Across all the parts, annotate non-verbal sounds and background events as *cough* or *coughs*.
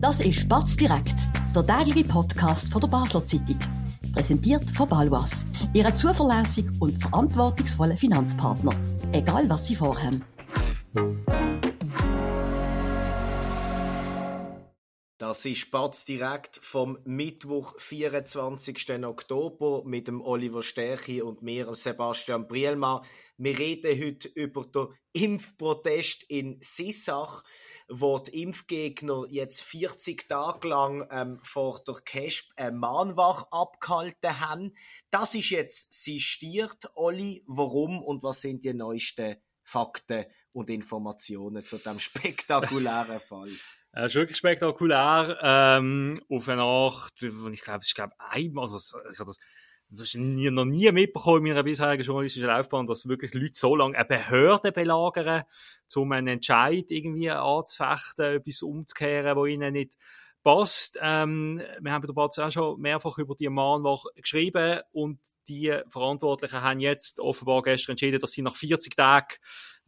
Das ist Batz direkt, der tägliche Podcast von der Basler Zeitung. Präsentiert von Balwas, Ihrem zuverlässigen und verantwortungsvollen Finanzpartner. Egal was Sie vorhaben. Das ist Spatz direkt vom Mittwoch, 24. Oktober mit dem Oliver Stärchi und mir, Sebastian Brielmann. Wir reden heute über den Impfprotest in Sissach, wo die Impfgegner jetzt 40 Tage lang ähm, vor der CASP eine Mahnwache abgehalten haben. Das ist jetzt sistiert, Olli. Warum und was sind die neuesten Fakten und Informationen zu diesem *laughs* spektakulären Fall? Äh, ist wirklich spektakulär. Ähm, auf eine Art, ich glaube, es ist glaube einmal, also ich habe das, das ist nie, noch nie mitbekommen in meiner bisherigen journalistischen Laufbahn, dass wirklich Leute so lange eine Behörde belagern, um einen Entscheid irgendwie anzufechten, etwas umzukehren, wo ihnen nicht passt. Ähm, wir haben Batz auch schon mehrfach über die Mahnwache geschrieben und die Verantwortlichen haben jetzt offenbar gestern entschieden, dass sie nach 40 Tagen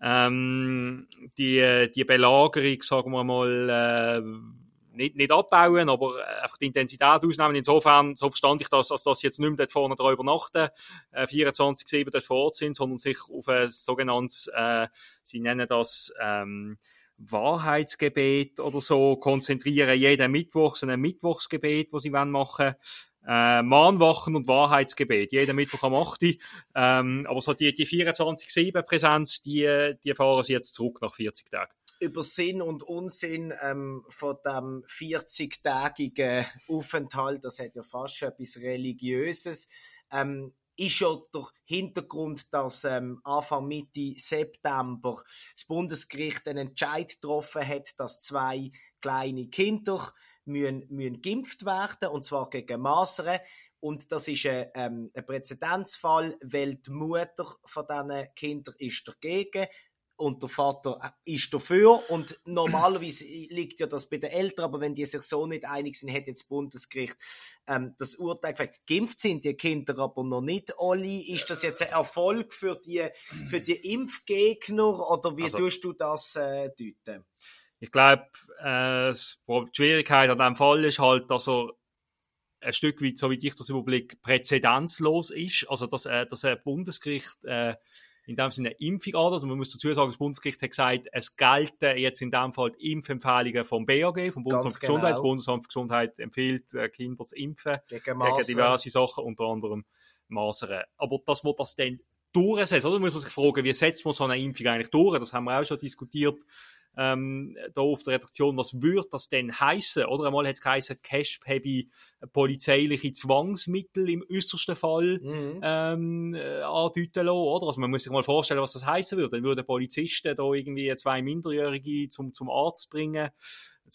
ähm, die, die Belagerung, sagen wir mal, äh, nicht, nicht abbauen, aber einfach die Intensität ausnehmen. Insofern, so verstand ich das, dass das jetzt nicht mehr dort vorne drüber übernachten, äh, 24-7 dort vor Ort sind, sondern sich auf ein sogenanntes, äh, sie nennen das, ähm, Wahrheitsgebet oder so konzentrieren, jeden Mittwoch, so ein Mittwochsgebet, das sie machen wollen äh, Mahnwachen und Wahrheitsgebet, jeden Mittwoch am 8. Ähm, aber so die, die 24-7-Präsenz, die, die fahren sie jetzt zurück nach 40 Tagen. Über Sinn und Unsinn ähm, von dem 40-tägigen Aufenthalt, das hat ja fast schon etwas Religiöses, ähm, ist ja der Hintergrund, dass ähm, Anfang Mitte September das Bundesgericht einen Entscheid getroffen hat, dass zwei kleine Kinder müssen, müssen geimpft werden, und zwar gegen Masern. Und das ist ein, ähm, ein Präzedenzfall, weil die Mutter von diesen Kindern ist dagegen und der Vater ist dafür. Und normalerweise liegt ja das bei den Eltern, aber wenn die sich so nicht einig sind, hat jetzt das Bundesgericht ähm, das Urteil gefällt. Geimpft sind die Kinder aber noch nicht alle. Ist das jetzt ein Erfolg für die, für die Impfgegner oder wie also, tust du das äh, deuten? Ich glaube, äh, die Schwierigkeit an diesem Fall ist halt, dass er ein Stück weit, so wie ich das überblicke, präzedenzlos ist. Also, dass, äh, dass ein Bundesgericht äh, in dem Sinne eine Impfung an. Also man muss dazu sagen, das Bundesgericht hat gesagt, es gelten jetzt in dem Fall die Impfempfehlungen vom BAG, vom Bundesamt für genau. Gesundheit. Das Bundesamt für Gesundheit empfiehlt, äh, Kinder zu impfen gegen, gegen diverse Sachen, unter anderem Masern. Aber dass man das dann durchsetzt, oder? Da muss man sich fragen, wie setzt man so eine Impfung eigentlich durch? Das haben wir auch schon diskutiert ähm, da auf der Redaktion, was würde das denn heißen? Oder einmal hat es geheißen, CASP habe polizeiliche Zwangsmittel im äußersten Fall mhm. ähm, äh, andeuten lassen, oder? Also man muss sich mal vorstellen, was das heißen würde. Dann würden Polizisten da irgendwie zwei Minderjährige zum, zum Arzt bringen,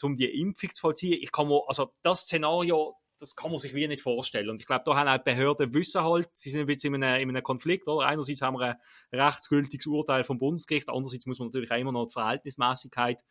um die Impfung zu vollziehen. Ich kann mir, also das Szenario, das kann man sich wie nicht vorstellen. Und ich glaube, da haben auch die Behörden wissen halt, sie sind jetzt in einem, in einem Konflikt, oder? Einerseits haben wir ein rechtsgültiges Urteil vom Bundesgericht, andererseits muss man natürlich auch immer noch die Verhältnismäßigkeit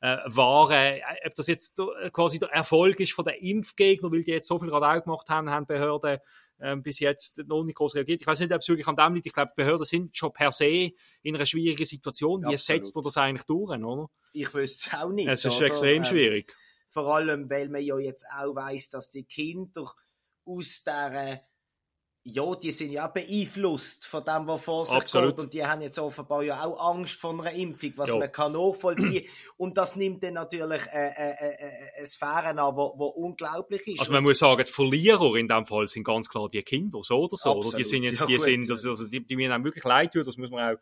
äh, wahren. Ob das jetzt quasi der Erfolg ist von den Impfgegnern, weil die jetzt so viel Radau gemacht haben, haben Behörden äh, bis jetzt noch nicht groß reagiert. Ich weiß nicht, ob es wirklich an dem liegt. Ich glaube, Behörden sind schon per se in einer schwierigen Situation. Wie setzt man das eigentlich durch, oder? Ich wüsste es auch nicht. Es ist oder? extrem ähm, schwierig. Vor allem, weil man ja jetzt auch weiß, dass die Kinder aus der ja, die sind ja beeinflusst von dem, was vor sich Absolut. geht. Und die haben jetzt offenbar ja auch Angst vor einer Impfung, was ja. man kann nachvollziehen. und das nimmt dann natürlich äh, äh, äh, äh eine Sphäre an, wo, wo unglaublich ist. Also man muss sagen, die Verlierer in dem Fall sind ganz klar die Kinder, so oder so. Oder? Die sind jetzt, ja, die gut, sind, also, die, die mir wirklich leid tun, das muss man auch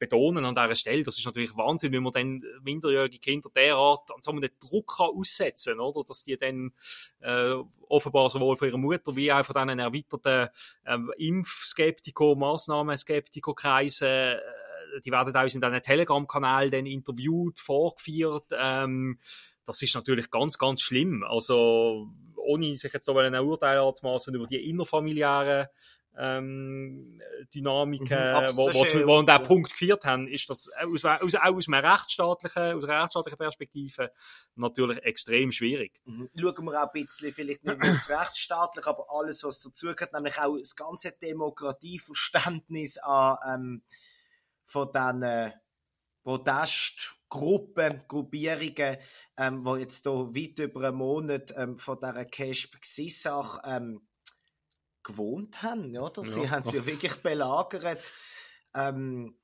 betonen an dieser Stelle. Das ist natürlich Wahnsinn, wenn man dann minderjährige Kinder derart an so einen Druck kann aussetzen kann? Dass die dann äh, offenbar sowohl von ihrer Mutter wie auch von diesen erweiterten äh, Impfskeptiker, Massnahmenskeptikerkreisen äh, die werden auch in diesen Telegram-Kanal dann interviewt, vorgeführt. Ähm, das ist natürlich ganz, ganz schlimm. Also, ohne sich jetzt so ein Urteil anzumaßen über die innerfamiliären ähm, Dynamiken, mhm, wo, wo, wo an diesen Punkt geführt haben, ist das aus, aus, auch aus einer rechtsstaatlichen, aus einer rechtsstaatlichen Perspektive natürlich extrem schwierig. Mhm. Schauen wir auch ein bisschen, vielleicht nicht nur das rechtsstaatlich, aber alles, was dazugehört, nämlich auch das ganze Demokratieverständnis an, ähm, von diesen äh, Protest Gruppen, Gruppierungen, ähm, die jetzt hier weit über einen Monat ähm, von dieser Kesp-Gsissach ähm, gewohnt haben. Oder? Sie ja. haben sie ja wirklich belagert. Ähm,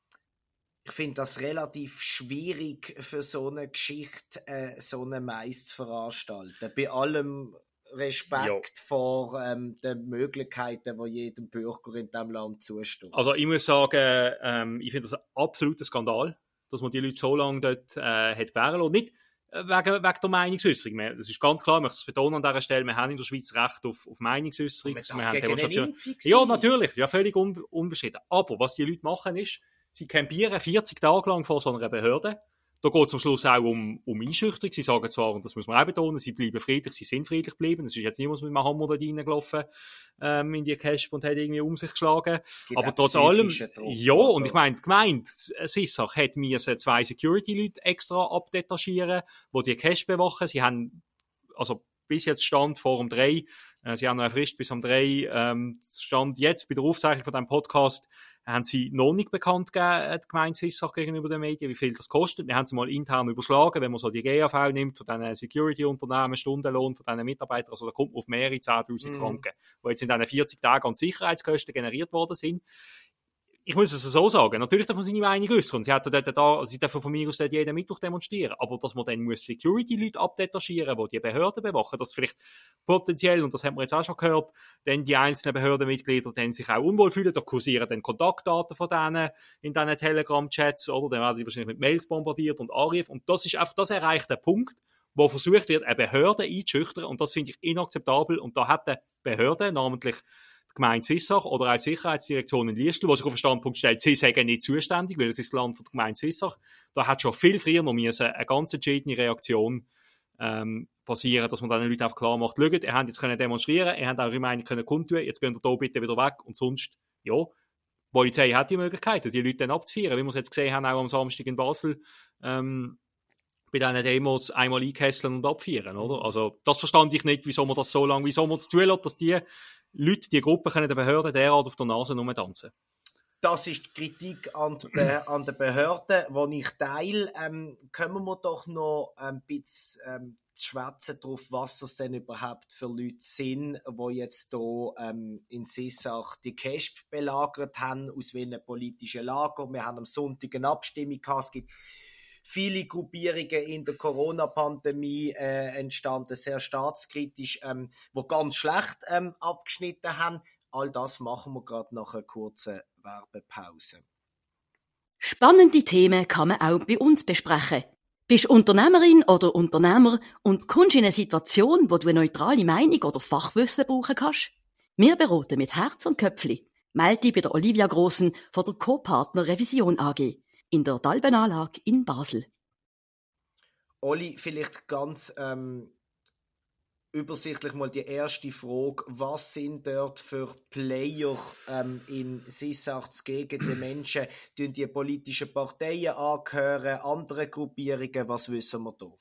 ich finde das relativ schwierig für so eine Geschichte, äh, so eine Mais zu veranstalten. Bei allem Respekt ja. vor ähm, den Möglichkeiten, die jedem Bürger in diesem Land zustehen. Also ich muss sagen, ähm, ich finde das ein absoluter Skandal, dass man die Leute so lange dort äh, hat gewähren lassen. Nicht wegen, wegen der Meinungsäußerung. Das ist ganz klar, ich möchte es betonen an dieser Stelle, wir haben in der Schweiz Recht auf, auf Meinungsäußerung. Wir haben Demonstrationen. Ja, natürlich, ja, völlig un, unbestritten. Aber was die Leute machen ist, sie campieren 40 Tage lang vor so einer Behörde. Da geht es am Schluss auch um, um Einschüchterung. Sie sagen zwar, und das muss man auch betonen, sie bleiben friedlich, sie sind friedlich geblieben. Es ist jetzt niemand mit einem Hammer da reingelaufen ähm, in die Cash und hat irgendwie um sich geschlagen. Aber trotz allem, Druck, ja, und ich meine, gemeint, Sissach hat mir zwei Security-Leute extra abdetachieren, die die Cash bewachen. Sie haben, also bis jetzt stand vor um drei, äh, sie haben noch eine Frist bis um drei, ähm, stand jetzt bei der Aufzeichnung von diesem Podcast, haben sie noch nicht bekannt gegeben, äh, die Gemeinde Sissach gegenüber den Medien, wie viel das kostet. Wir haben sie mal intern überschlagen, wenn man so die GAV nimmt, von diesen Security-Unternehmen, Stundenlohn von diesen Mitarbeitern, also da kommt man auf mehrere 10.000 mm. Franken, die jetzt in diesen 40 Tagen an Sicherheitskosten generiert worden sind ich muss es so sagen, natürlich darf man seine Meinung äußern. Sie, hätten dort da, sie dürfen von mir aus jeden Mittwoch demonstrieren. Aber dass man dann muss Security-Leute abdetachieren, die die Behörden bewachen, dass vielleicht potenziell, und das haben wir jetzt auch schon gehört, dann die einzelnen Behördenmitglieder dann sich auch unwohl fühlen, da kursieren dann Kontaktdaten von denen in diesen Telegram-Chats, oder? Dann werden die wahrscheinlich mit Mails bombardiert und Anrufe. Und das ist einfach, das erreicht der Punkt, wo versucht wird, eine Behörde einzuschüchtern. Und das finde ich inakzeptabel. Und da hat die Behörde, namentlich Gemeinde Sissach oder auch die Sicherheitsdirektion in Liestel, die sich auf den Standpunkt stellt, sie sagen nicht zuständig, weil es ist das Land von der Gemeinde Sissach. Da hat schon viel früher noch eine ganz entscheidende Reaktion ähm, passieren, dass man dann den Leuten einfach klar macht, schaut, ihr habt jetzt können demonstrieren, ihr habt eure Meinung können kundtun, jetzt geht ihr hier bitte wieder weg und sonst, ja, die Polizei hat die Möglichkeit, die Leute dann abzuführen, wie wir es jetzt gesehen haben, auch am Samstag in Basel, ähm, bei diesen Demos einmal einkesseln und abführen, oder? Also, das verstand ich nicht, wieso man das so lange, wieso man es zulässt, dass die Leute, die Gruppe können der Behörde derart auf der Nase tanzen. Das ist die Kritik an, die Be *clears throat* an den Behörden, die ich teile. Ähm, können wir doch noch ein bisschen ähm, schwätzen darauf, was das denn überhaupt für Leute sind, die jetzt hier ähm, in Sissach die Cash belagert haben, aus welchen politischen Lager. Wir haben am Sonntag eine Abstimmung gehabt. Es gibt viele Gruppierungen in der Corona-Pandemie äh, entstanden, sehr staatskritisch, ähm, wo ganz schlecht ähm, abgeschnitten haben. All das machen wir gerade nach einer kurzen Werbepause. Spannende Themen kann man auch bei uns besprechen. Bist Unternehmerin oder Unternehmer und kommst in eine Situation, wo du eine neutrale Meinung oder Fachwissen brauchen kannst? Wir beraten mit Herz und Köpfli. Melde dich bei der Olivia Grossen von der Co-Partner Revision AG in der Dalbenanlage in Basel. Olli, vielleicht ganz ähm, übersichtlich mal die erste Frage. Was sind dort für Player ähm, in Sissachs gegen die Menschen? Tun die politischen Parteien angehören, andere Gruppierungen? Was wissen wir da?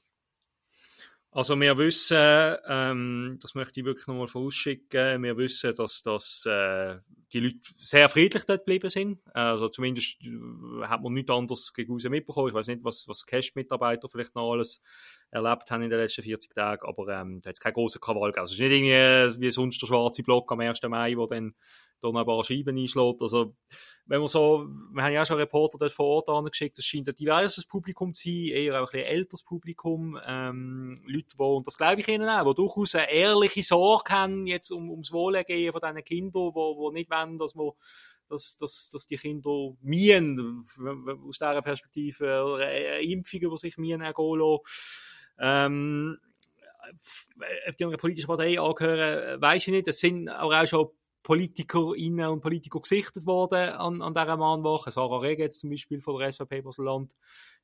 Also wir wissen, ähm, das möchte ich wirklich nochmal vorausschicken, wir wissen, dass, dass äh, die Leute sehr friedlich dort geblieben sind. Also zumindest äh, hat man nichts anderes gegen mitbekommen. Ich weiß nicht, was, was Cash-Mitarbeiter vielleicht noch alles erlebt haben in den letzten 40 Tagen, aber ähm, da hat es keinen großen Krawall gegeben. Also es ist nicht irgendwie wie sonst der schwarze Block am 1. Mai, wo dann da noch ein paar Scheiben einschlägt. Also, wenn man so, wir haben ja auch schon Reporter dort vor Ort angeschickt, das scheint ein diverses Publikum zu sein, eher auch ein älteres Publikum, ähm, Leute, die, und das glaube ich ihnen auch, die durchaus eine ehrliche Sorge haben, jetzt um, ums Wohlergehen von diesen Kindern, die, die nicht wollen, dass man dass, dass, dass die Kinder mien, aus dieser Perspektive, eine Impfung über sich mien ergehen. Ähm, ob die einer politischen Partei angehören, weiß ich nicht. Es sind aber auch schon PolitikerInnen und Politiker gesichtet worden an, an dieser Mahnwache. Sarah Rege zum Beispiel von der SVP Baseland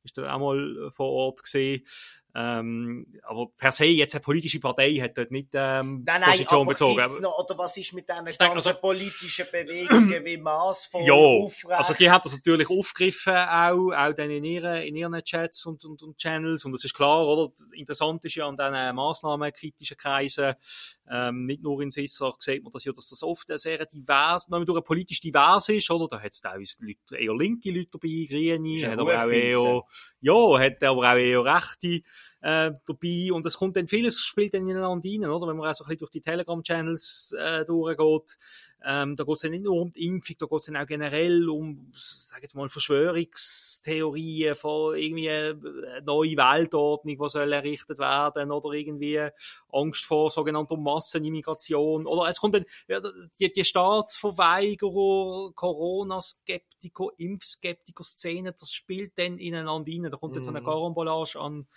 ist da auch mal vor Ort gesehen. Ähm, aber per se, jetzt eine politische Partei hat dort nicht ähm, nein, nein, Position bezogen. Noch, oder was ist mit diesen ganzen also- politischen Bewegungen wie Maßvoll, Ja, Aufrecht? also die hat das natürlich aufgegriffen, auch, auch dann in ihren, in ihren Chats und, und, und Channels. Und das ist klar, oder? Interessant ist ja an diesen massnahmenkritischen Kreisen, ähm, nicht nur in Sissach, sieht man das ja, dass das oft sehr divers, noch durch politisch divers ist, oder? Da hat es teilweise Leute, eher linke Leute dabei, Grüne, hat aber auch eher, ja, hat aber auch eher Rechte, äh, dabei. Und es kommt dann vieles, spielt dann ineinander rein, oder? Wenn man auch so ein bisschen durch die Telegram-Channels, äh, durchgeht. Ähm, da geht es ja nicht nur um die Impfung, da geht es dann auch generell um, sag jetzt mal, Verschwörungstheorien von irgendwie eine neue Weltordnung, die soll errichtet werden, oder irgendwie Angst vor sogenannter Massenimmigration, oder es kommt dann, also die, die Staatsverweigerer, Corona-Skeptiker, Impfskeptiker-Szene, das spielt dann ineinander rein, da kommt dann so eine Mhm. Karambolage an,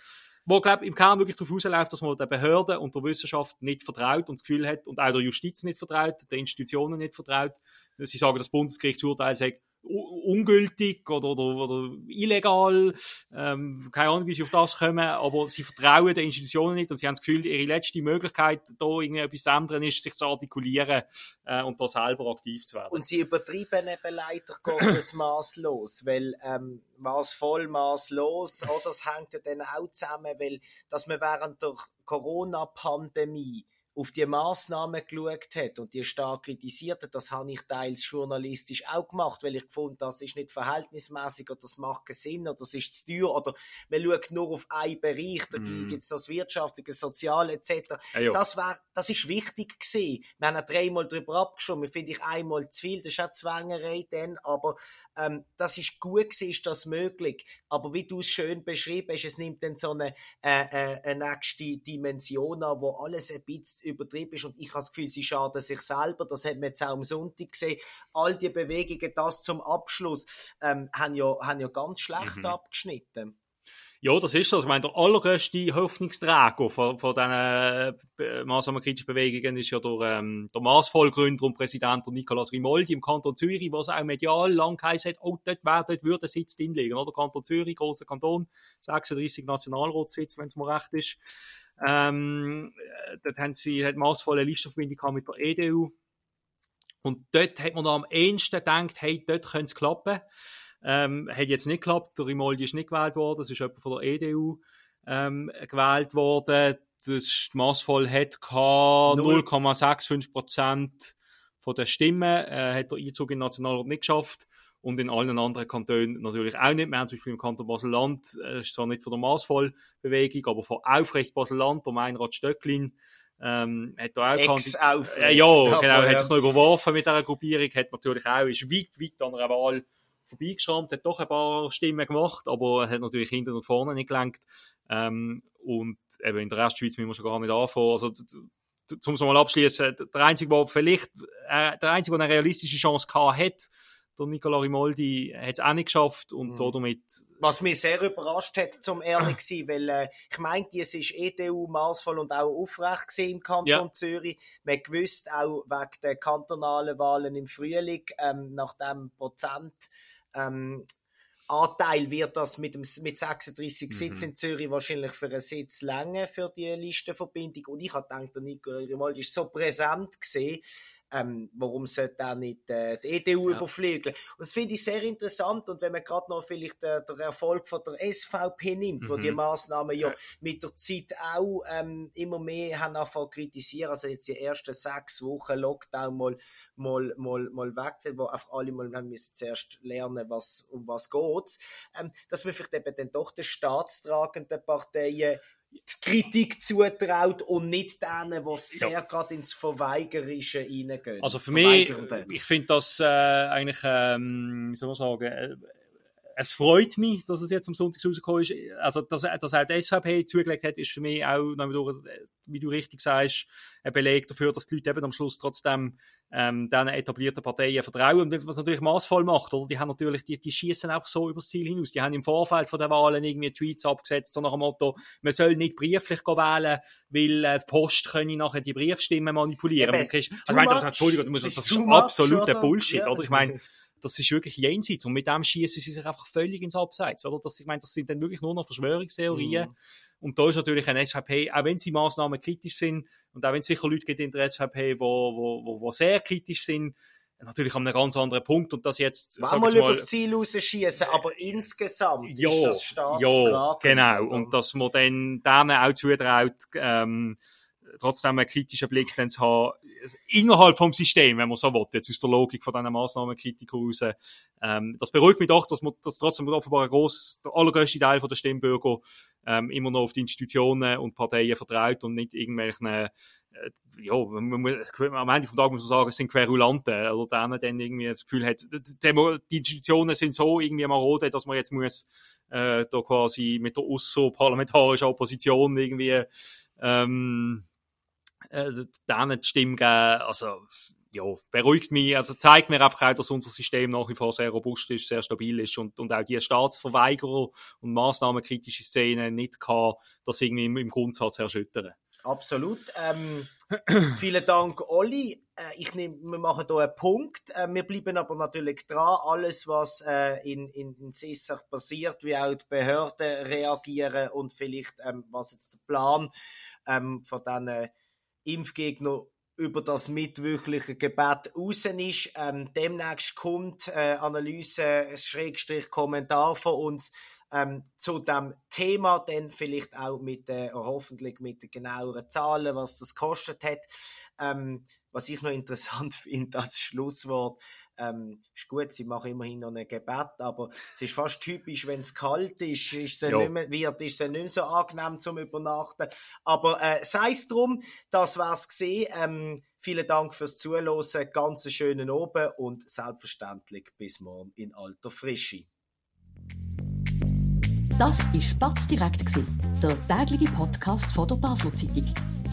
wo, glaub, im Kern wirklich darauf rausläuft, dass man der Behörde und der Wissenschaft nicht vertraut und das Gefühl hat, und auch der Justiz nicht vertraut, den Institutionen nicht vertraut. Sie sagen, das Bundesgerichtsurteil u- ungültig oder, oder, oder illegal, ähm, keine Ahnung, wie sie auf das kommen, aber sie vertrauen den Institutionen nicht und sie haben das Gefühl, ihre letzte Möglichkeit, da irgendwie etwas zu ändern, ist, sich zu artikulieren äh, und da selber aktiv zu werden. Und sie übertreiben eben leider Gottes *coughs* maßlos, weil ähm, maßvoll, maßlos, oder das hängt ja dann auch zusammen, weil dass man während der Corona-Pandemie auf die Maßnahmen geschaut hat und die stark kritisiert hat, das habe ich teils journalistisch auch gemacht, weil ich gefunden das ist nicht verhältnismäßig oder das macht keinen Sinn oder das ist zu teuer oder man schaut nur auf einen Bereich, da Mm. gibt es das Wirtschaftliche, Soziale etc. Ja, ja. Das, wär, das ist wichtig gewesen. Wir haben ja dreimal darüber abgeschoben. Finde ich einmal zu viel. Das ist auch Zwängerei dann. Aber ähm, das ist gut gewesen, ist das möglich. Aber wie du es schön beschrieben hast, es nimmt dann so eine, äh, äh, eine nächste Dimension an, wo alles ein bisschen übertrieben ist. Und ich habe das Gefühl, sie schaden sich selber. Das hat man jetzt auch am Sonntag gesehen. All die Bewegungen, das zum Abschluss, ähm, haben, ja, haben ja ganz schlecht Mhm. abgeschnitten. Ja, das ist so. Also, Ich meine, der allergrößte Hoffnungsträger von, von diesen äh, maßnahmenkritischen Bewegungen ist ja der, ähm, der Maßvollgründer und Präsident Nicolas Rimoldi im Kanton Zürich, was auch medial lang geheißen hat, oh, dort, wär, dort würde Sitz drin liegen. Oder? Kanton Zürich, grosser Kanton, 36 Nationalratssitz, wenn es mir recht ist. Ähm, äh, dort haben sie, hat maßvolle Listenverbindung mit der EDU. Und dort hat man am ehesten gedacht, hey, dort könnte es klappen. Ähm, hat jetzt nicht geklappt, der Rimoldi ist nicht gewählt worden, das ist jemand von der EDU ähm, gewählt worden. Das massvoll hat gehabt Null. 0,65 Prozent von der Stimmen, äh, hat der Einzug in den Nationalrat nicht geschafft. Und in allen anderen Kantonen natürlich auch nicht. Wir haben zum Beispiel im Kanton Basel-Land, äh, ist zwar nicht von der Massvoll-Bewegung, aber von Aufrecht Basel-Land, der Meinrad Stöcklin, ähm, hat da auch Ex äh, ja, genau, Aber, hat sich noch überworfen mit dieser Gruppierung, hat natürlich auch, ist weit, weit an einer Wahl vorbeigeschrammt, hat doch ein paar Stimmen gemacht, aber hat natürlich hinten und vorne nicht gelenkt. Ähm, und eben in der Restschweiz müssen wir schon gar nicht anfangen. Also, zum es mal abschließen, der Einzige, der vielleicht, äh, der Einzige, der eine realistische Chance gehabt hat, der Nicola Rimoldi, hat es auch nicht geschafft und Mhm. damit, Was mich sehr überrascht hat, zum ehrlich zu sein, weil äh, ich meinte, es ist EDU maßvoll und auch aufrecht gewesen im Kanton Ja. Zürich. Man gewusst auch wegen der kantonalen Wahlen im Frühling, ähm, nach dem Prozent ähm, Anteil wird das mit, dem, mit 36 Mhm. Sitzen in Zürich wahrscheinlich für einen Sitz länger für die Listenverbindung. Und ich habe gedacht, der Nicola Grimaldi ist so präsent gesehen, ähm, warum sollte er nicht äh, die EDU Ja. überflügeln? Und das finde ich sehr interessant. Und wenn man gerade noch vielleicht äh, den Erfolg von der SVP nimmt, wo Mhm. die Maßnahmen ja Ja. mit der Zeit auch ähm, immer mehr haben angefangen kritisieren, also jetzt die ersten sechs Wochen Lockdown mal, mal, mal, mal weg, sind, wo einfach alle mal haben müssen zuerst lernen, was, um was geht, ähm, dass man vielleicht eben dann doch den staatstragenden Parteien Kritik zutraut und nicht denen, die sehr gerade ins Verweigerische reingehen. also für mich, ich finde das äh, eigentlich, ähm, wie soll man sagen, äh, es freut mich, dass es jetzt am Sonntag rausgekommen ist. Also, dass, dass auch die SVP zugelegt hat, ist für mich auch, wie du richtig sagst, ein Beleg dafür, dass die Leute eben am Schluss trotzdem ähm, diesen etablierten Parteien vertrauen. Und was natürlich maßvoll macht, oder? Die haben natürlich, die, die schießen auch so übers Ziel hinaus. Die haben im Vorfeld von der Wahlen irgendwie Tweets abgesetzt, so nach dem Motto, man soll nicht brieflich wählen, weil äh, die Post können nachher die Briefstimmen manipulieren. Eben, kriegst- also, ich meine, das. Entschuldigung, Das ist absoluter? Bullshit, oder? Ich meine, das ist wirklich jenseits. Und mit dem schießen sie sich einfach völlig ins Abseits, oder? Das, ich meine, das sind dann wirklich nur noch Verschwörungstheorien. Mhm. Und da ist natürlich eine SVP, auch wenn sie Maßnahmen kritisch sind, und auch wenn es sicher Leute gibt in der SVP, wo, wo, wo, wo sehr kritisch sind, natürlich an einem ganz anderen Punkt und das jetzt Wollen wir über das Ziel rausschießen, aber insgesamt ja, ist das Ja, genau. Oder? Und dass man dann denen auch zutraut, ähm, trotzdem einen kritischen Blick dann zu haben, innerhalb vom System, wenn man so will, jetzt aus der Logik von diesen Massnahmenkritikern raus. Ähm, das beruhigt mich doch, dass man, dass trotzdem offenbar ein gross, der allergrößte Teil der Stimmbürger ähm, immer noch auf die Institutionen und Parteien vertraut und nicht irgendwelchen äh, ja, man muss, am Ende vom Tag muss man sagen, es sind Querulanten, oder denen dann irgendwie das Gefühl hat, die Institutionen sind so irgendwie marode, dass man jetzt muss, äh, da quasi mit der außerparlamentarischen Opposition irgendwie, ähm, äh, denen die Stimme geben, also, ja, beruhigt mich, also zeigt mir einfach auch, dass unser System nach wie vor sehr robust ist, sehr stabil ist und, und auch die Staatsverweigerer und maßnahmenkritische Szene nicht kann das irgendwie im, im Grundsatz erschüttern. Absolut. Ähm, *clears throat* vielen Dank, Olli. Äh, ich nehm, wir machen hier einen Punkt. Äh, wir bleiben aber natürlich dran. Alles, was äh, in, in, in Sissach passiert, wie auch die Behörden reagieren und vielleicht, ähm, was jetzt der Plan ähm, von diesen Impfgegnern über das mitwirkliche Gebet raus ist. Ähm, demnächst kommt äh, Analyse, Schrägstrich Kommentar von uns ähm, zu dem Thema, dann vielleicht auch mit äh, hoffentlich mit den genaueren Zahlen, was das kostet hat. Ähm, was ich noch *laughs* interessant finde als Schlusswort, ähm, ist gut, sie machen immerhin noch ein Gebet, aber es ist fast typisch, wenn es kalt ist, ist es nicht mehr, wird, ist es nicht mehr so angenehm zum Übernachten. Aber äh, sei es drum, das war's gesehen. Ähm, vielen Dank fürs Zuhören, ganz schönen Oben und selbstverständlich bis morgen in alter Frische. Das war Spatz direkt, der tägliche Podcast von der Basler Zeitung.